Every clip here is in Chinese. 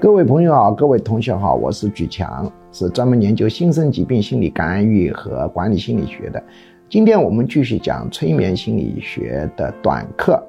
各位朋友好，各位同学好，我是举强，是专门研究新生疾病心理干预和管理心理学的。今天我们继续讲催眠心理学的短课。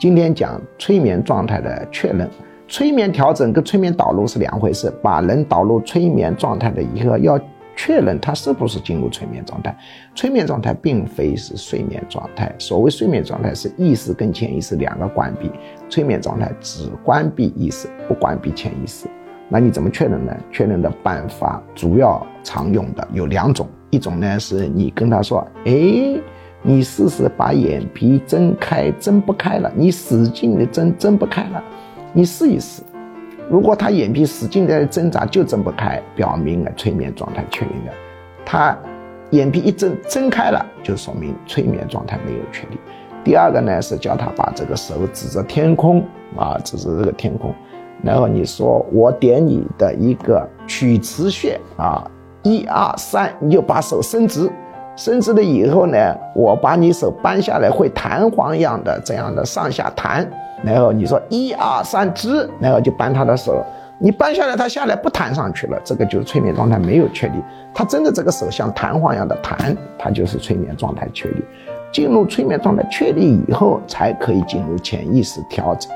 今天讲催眠状态的确认。催眠调整跟催眠导入是两回事，把人导入催眠状态的以后要。确认他是不是进入催眠状态？催眠状态并非是睡眠状态。所谓睡眠状态是意识跟潜意识两个关闭，催眠状态只关闭意识，不关闭潜意识。那你怎么确认呢？确认的办法主要常用的有两种，一种呢是你跟他说：“哎，你试试把眼皮睁开，睁不开了，你使劲的睁，睁不开了，你试一试。”如果他眼皮使劲在挣扎，就睁不开，表明了催眠状态确定了。他眼皮一睁睁开了，就说明催眠状态没有确立。第二个呢是叫他把这个手指着天空啊，指着这个天空，然后你说我点你的一个曲池穴啊，一二三，你就把手伸直。伸直了以后呢，我把你手扳下来，会弹簧一样的这样的上下弹。然后你说一二三支，然后就扳他的手。你扳下来，他下来不弹上去了，这个就是催眠状态没有确立。他真的这个手像弹簧一样的弹，他就是催眠状态确立。进入催眠状态确立以后，才可以进入潜意识调整。